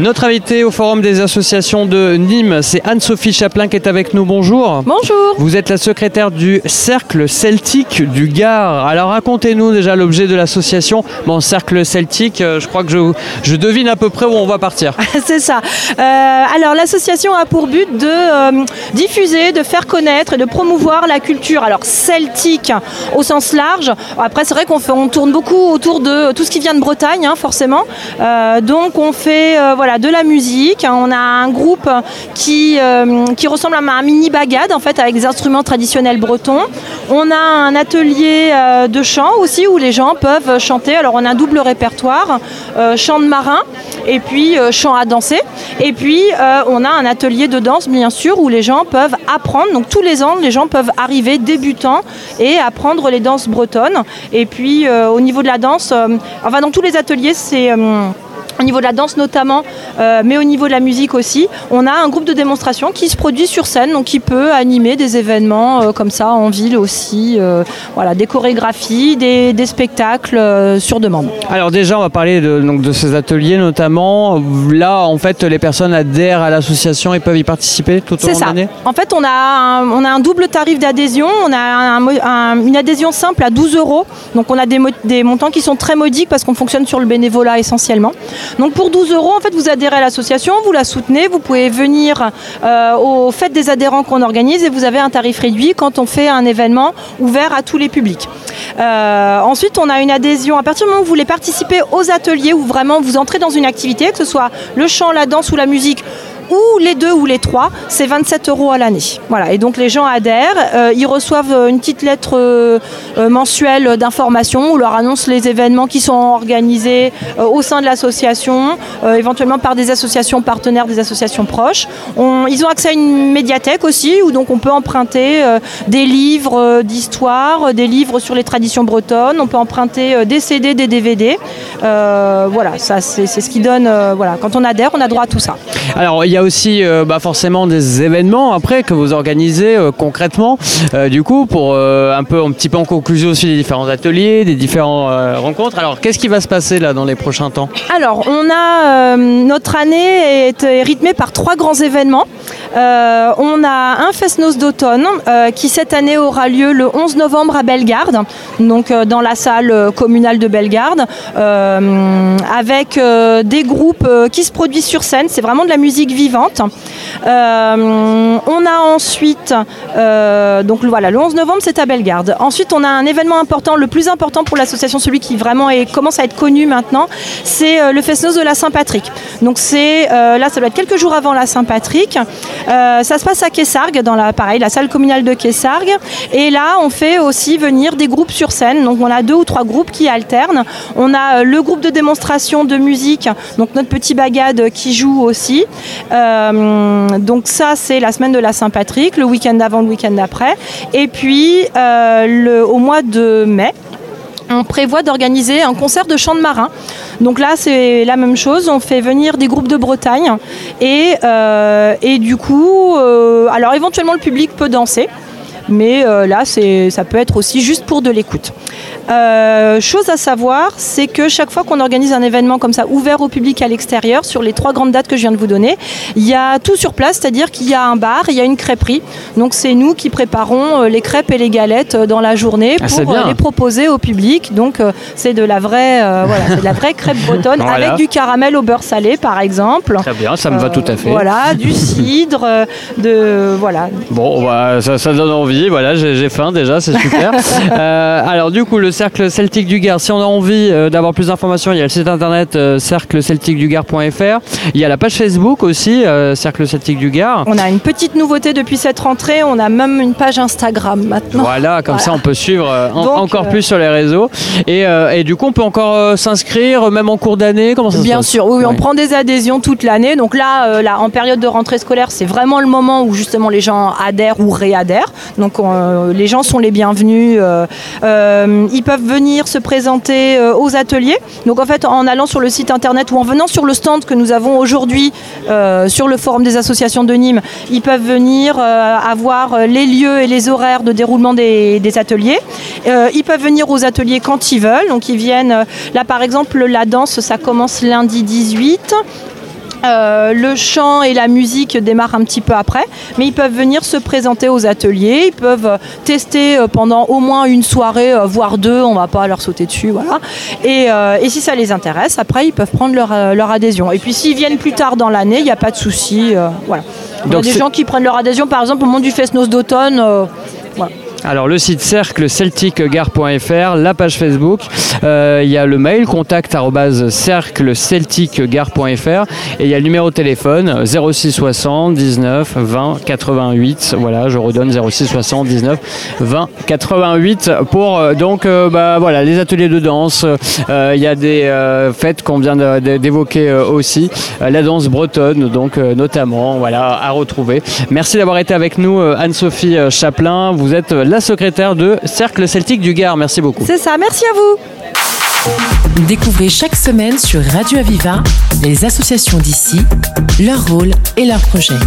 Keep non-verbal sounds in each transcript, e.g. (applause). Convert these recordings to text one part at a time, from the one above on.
Notre invité au Forum des associations de Nîmes, c'est Anne-Sophie Chaplin qui est avec nous. Bonjour. Bonjour. Vous êtes la secrétaire du Cercle Celtique du Gard. Alors racontez-nous déjà l'objet de l'association. Bon, Cercle Celtique, euh, je crois que je, je, devine à peu près où on va partir. (laughs) c'est ça. Euh, alors l'association a pour but de euh, diffuser, de faire connaître et de promouvoir la culture alors celtique au sens large. Après, c'est vrai qu'on on tourne beaucoup autour de tout ce qui vient de Bretagne, hein, forcément. Euh, donc on fait voilà, de la musique. On a un groupe qui, euh, ressemble à un mini bagade en fait avec des instruments traditionnels bretons. On a un atelier euh, de chant aussi où les gens peuvent chanter. Alors on a un double répertoire, euh, chant de marin et puis chant à danser. Et puis on a un atelier de danse bien sûr où les gens peuvent apprendre. Donc tous les ans les gens peuvent arriver débutants et apprendre les danses bretonnes. Et puis au niveau de la danse, enfin dans tous les ateliers c'est au niveau de la danse notamment, euh, mais au niveau de la musique aussi. On a un groupe de démonstration qui se produit sur scène, donc qui peut animer des événements euh, comme ça en ville aussi, euh, voilà, des chorégraphies, des, spectacles sur demande. Alors déjà, on va parler de, donc, de ces ateliers notamment. Là, en fait, les personnes adhèrent à l'association et peuvent y participer tout au long de l'année? En fait, on a, un, on a un double tarif d'adhésion. On a une adhésion simple à 12 euros. Donc on a des, des montants qui sont très modiques parce qu'on fonctionne sur le bénévolat essentiellement. Donc pour 12 euros, en fait, vous adhérez à l'association, vous la soutenez, vous pouvez venir euh, aux des adhérents qu'on organise et vous avez un tarif réduit quand on fait un événement ouvert à tous les publics. Euh, ensuite, on a une adhésion. À partir du moment où vous voulez participer aux ateliers, où vraiment vous entrez dans une activité, que ce soit le chant, la danse ou la musique, ou les deux ou les trois, c'est 27 euros à l'année. Voilà, et donc les gens adhèrent, euh, ils reçoivent euh, une petite lettre euh, mensuelle d'information où leur annonce les événements qui sont organisés au sein de l'association, éventuellement par des associations partenaires, des associations proches. ils ont accès à une médiathèque aussi où donc on peut emprunter des livres d'histoire, des livres sur les traditions bretonnes, on peut emprunter des CD, des DVD. voilà, ça c'est ce qui donne. voilà, quand on adhère, on a droit à tout ça. Alors il y a aussi euh, bah, forcément des événements après que vous organisez euh, concrètement, euh, du coup, pour un peu un petit peu en conclusion aussi des différents ateliers, des différentes rencontres. Alors, qu'est-ce qui va se passer là dans les prochains temps? Alors, on a notre année est rythmée par trois grands événements. On a un Fest-Noz d'automne qui cette année aura lieu le 11 novembre à Bellegarde, donc dans la salle communale de Bellegarde, avec des groupes qui se produisent sur scène. C'est vraiment de la musique vivante. Euh, on a ensuite, euh, donc voilà, le 11 novembre, c'est à Bellegarde. Ensuite, on a un événement important, le plus important pour l'association, celui qui vraiment est, commence à être connu maintenant, c'est euh, le Fest-Noz de la Saint-Patrick. Donc c'est là, ça doit être quelques jours avant la Saint-Patrick. Ça se passe à Kessargues, dans la, pareil, la salle communale de Kessargues. Et là, on fait aussi venir des groupes sur scène. Donc on a deux ou trois groupes qui alternent. On a le groupe de démonstration de musique, donc notre petit bagade qui joue aussi. Euh, donc ça, c'est la semaine de la Saint-Patrick, le week-end avant, le week-end d'après. Et puis, euh, au mois de mai, on prévoit d'organiser un concert de chant de marin. Donc là, c'est la même chose. On fait venir des groupes de Bretagne et, euh, du coup, alors éventuellement le public peut danser, mais là, ça peut être aussi juste pour de l'écoute. Euh, chose à savoir, c'est que chaque fois qu'on organise un événement comme ça, ouvert au public à l'extérieur, sur les trois grandes dates que je viens de vous donner, il y a tout sur place, c'est-à-dire qu'il y a un bar, il y a une crêperie. Donc c'est nous qui préparons euh, les crêpes et les galettes euh, dans la journée ah, pour les proposer au public. Donc c'est de la vraie, (laughs) voilà, de la vraie crêpe bretonne avec du caramel au beurre salé, par exemple. Très bien, ça me va tout à fait. Voilà, du (laughs) cidre, de voilà. Bon, bah, ça, ça, donne envie. Voilà, j'ai faim déjà, c'est super. (laughs) alors du coup, le Cercle Celtique du Gard. Si on a envie euh, d'avoir plus d'informations, il y a le site internet euh, cerclecelticdugard.fr. Il y a la page Facebook aussi, euh, Cercle Celtique du Gard. On a une petite nouveauté depuis cette rentrée. On a même une page Instagram maintenant. Voilà, comme ça on peut suivre encore plus sur les réseaux. Et, du coup, on peut encore s'inscrire, même en cours d'année. Comment ça Bien sûr, oui, on prend des adhésions toute l'année. Donc là, là, en période de rentrée scolaire, c'est vraiment le moment où justement les gens adhèrent ou réadhèrent. Donc les gens sont les bienvenus. Ils peuvent venir se présenter aux ateliers. Donc en fait, en allant sur le site internet ou en venant sur le stand que nous avons aujourd'hui sur le forum des associations de Nîmes, ils peuvent venir avoir les lieux et les horaires de déroulement des, des ateliers. ils peuvent venir aux ateliers quand ils veulent. Donc ils viennent, là par exemple, la danse, ça commence lundi 18. Euh, le chant et la musique démarrent un petit peu après, mais ils peuvent venir se présenter aux ateliers, ils peuvent tester euh, pendant au moins une soirée, euh, voire deux, on va pas leur sauter dessus, voilà. Et, si ça les intéresse, après ils peuvent prendre leur, adhésion. Et puis s'ils viennent plus tard dans l'année, il n'y a pas de souci, voilà. Il y a des gens qui prennent leur adhésion, par exemple au moment du Fest-Noz d'automne. Alors le site cercle celticgare.fr, la page Facebook, euh, il y a le mail contact et il y a le numéro de téléphone 06 60 19 20 88. Voilà, je redonne 06 60 19 20 88 pour euh, donc euh, bah, voilà les ateliers de danse. il y a des fêtes qu'on vient d'évoquer aussi, la danse bretonne donc notamment voilà à retrouver. Merci d'avoir été avec nous Anne-Sophie Chaplin. Vous êtes la secrétaire de Cercle Celtique du Gard. Merci beaucoup. C'est ça, merci à vous. Découvrez chaque semaine sur Radio Aviva les associations d'ici, leur rôle et leurs projets.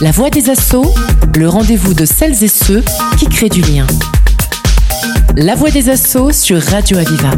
La voix des assauts, le rendez-vous de celles et ceux qui créent du lien. La voix des assauts sur Radio Aviva.